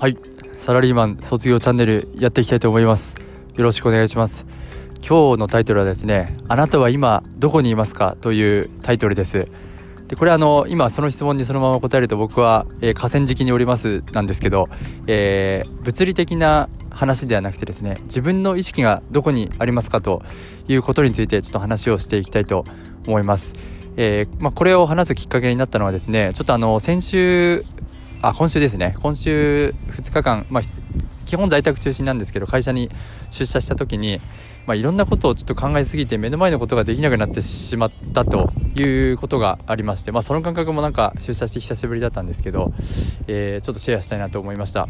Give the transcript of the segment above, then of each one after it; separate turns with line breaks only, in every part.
はい。サラリーマン卒業チャンネルやっていきたいと思います。よろしくお願いします。今日のタイトルはですねあなたは今どこにいますか？というタイトルです。でこれあの今その質問にそのまま答えると僕は、えー、河川敷におりますなんですけど、えー、物理的な話ではなくてですね自分の意識がどこにありますか？ということについてちょっと話をしていきたいと思います。えー、まあ、これを話すきっかけになったのはですねちょっとあの先週あ今週ですね今週2日間、まあ、基本在宅中心なんですけど会社に出社した時に、まあ、いろんなことをちょっと考えすぎて目の前のことができなくなってしまったということがありまして、まあ、その感覚もなんか出社して久しぶりだったんですけど、えー、ちょっとシェアしたいなと思いました。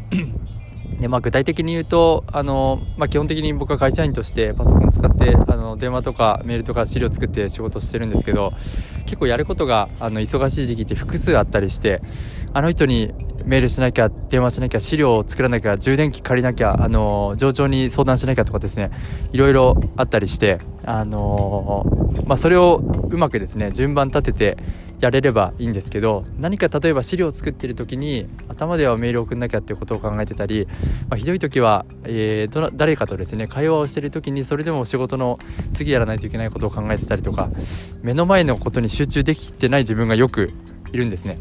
でまあ、具体的に言うとあの、まあ、基本的に僕は会社員としてパソコンを使ってあの電話とかメールとか資料を作って仕事してるんですけど結構やることがあの忙しい時期って複数あったりしてあの人にメールしなきゃ電話しなきゃ資料を作らなきゃ充電器借りなきゃあの上長に相談しなきゃとかですねいろいろあったりしてあのまあ、それをうまくですね順番立ててやれればいいんですけど何か例えば資料を作っている時に頭ではメールを送んなきゃっていうことを考えてたり、まあ、ひどい時は、えー、誰かとですね会話をしてる時にそれでも仕事の次やらないといけないことを考えてたりとか目の前のことに集中できてない自分がよくいるんですね。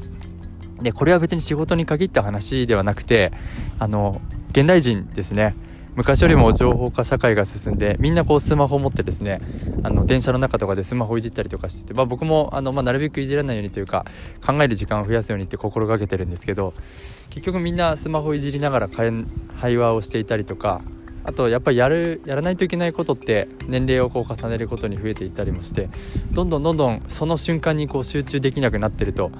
でこれは別に仕事に限った話ではなくてあの現代人ですね。昔よりも情報化社会が進んでみんなこうスマホを持ってですねあの電車の中とかでスマホいじったりとかしてて、まあ、僕もあの、まあ、なるべくいじらないようにというか考える時間を増やすようにって心がけてるんですけど結局みんなスマホいじりながら会話をしていたりとかあとやっぱりやるやらないといけないことって年齢をこう重ねることに増えていったりもしてどんどんどんどんその瞬間にこう集中できなくなってると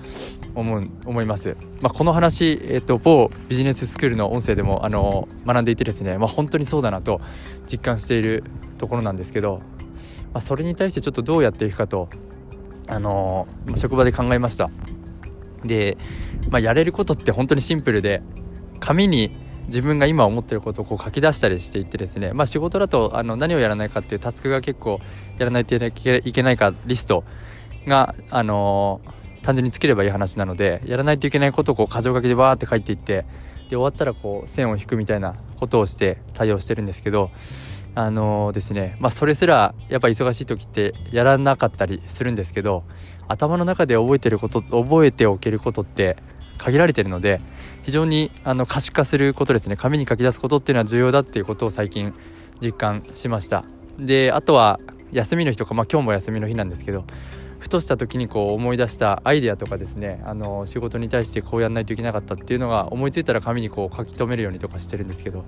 思う思います、まあ、この話、えーと、某ビジネススクールの音声でもあの学んでいてですね、まあ、本当にそうだなと実感しているところなんですけど、まあ、それに対してちょっとどうやっていくかとあの、ま職場で考えました。で、まあ、やれることって本当にシンプルで紙に自分が今思ってることをこう書き出したりしていってですね、まあ、仕事だとあの何をやらないかっていうタスクが結構やらないといけないかリストが、あのー、単純につければいい話なのでやらないといけないことをこう箇条書きでバーって書いていってで終わったらこう線を引くみたいなことをして対応してるんですけどあのー、ですねまあそれすらやっぱ忙しい時ってやらなかったりするんですけど頭の中で覚えてること覚えておけることって限られてるので非常にあの可視化することですね。紙に書き出すことっていうのは重要だっていうことを最近実感しました。であとは休みの日とか、まあ、今日も休みの日なんですけどふとした時にこう思い出したアイデアとかですねあの仕事に対してこうやんないといけなかったっていうのが思いついたら紙にこう書き留めるようにとかしてるんですけど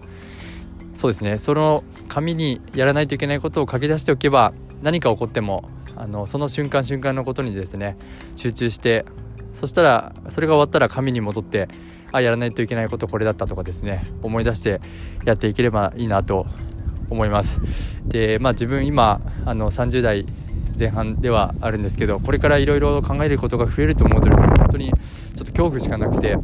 そうですね。その紙にやらないといけないことを書き出しておけば何か起こってもあのその瞬間瞬間のことにですね集中してそしたらそれが終わったら紙に戻ってあやらないといけないことこれだったとかですね思い出してやっていければいいなと思います。でまあ自分今あの30代前半ではあるんですけどこれからいろいろ考えることが増えると思うとですね本当にちょっと恐怖しかなくて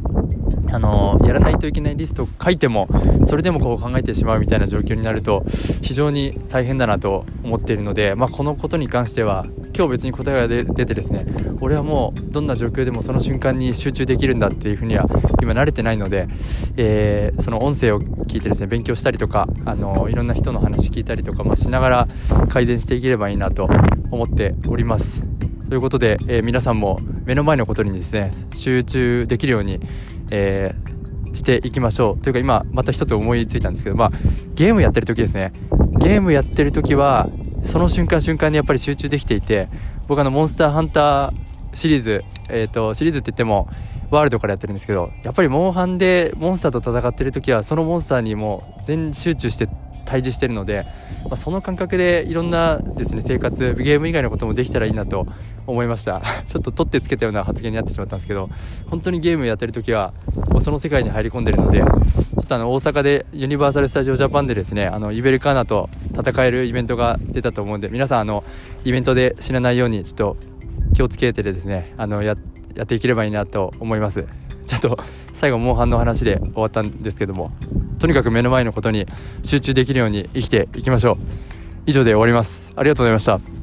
あのやらないといけないリストを書いてもそれでもこう考えてしまうみたいな状況になると非常に大変だなと思っているので、まあ、このことに関しては今日別に答えが出てですね俺はもうどんな状況でもその瞬間に集中できるんだっていうふうには今慣れてないので、えー、その音声を聞いてですね勉強したりとかあのいろんな人の話聞いたりとかもしながら改善していければいいなと思っております。ということで、えー、皆さんも目の前のことにですね集中できるようにえー、していきましょう。というか今また一つ思いついたんですけどまあゲームやってる時ですね。ゲームやってる時はその瞬間瞬間にやっぱり集中できていて僕あのモンスターハンターシリーズえ、ー、とシリーズって言ってもワールドからやってるんですけどやっぱりモンハンでモンスターと戦ってる時はそのモンスターにも全集中して対峙してるので、まあ、その感覚でいろんなですね生活ゲーム以外のこともできたらいいなと思いました。ちょっと取ってつけたような発言になってしまったんですけど本当にゲームやってる時はもうその世界に入り込んでるのでちょっとあの大阪でユニバーサル・スタジオ・ジャパンでですねあのイベルカーナと戦えるイベントが出たと思うんで皆さんあのイベントで死なないようにちょっと気をつけてですねあのややっていければいいなと思います。ちょっと最後モンハンの話で終わったんですけども。とにかく目の前のことに集中できるように生きていきましょう。以上で終わります。ありがとうございました。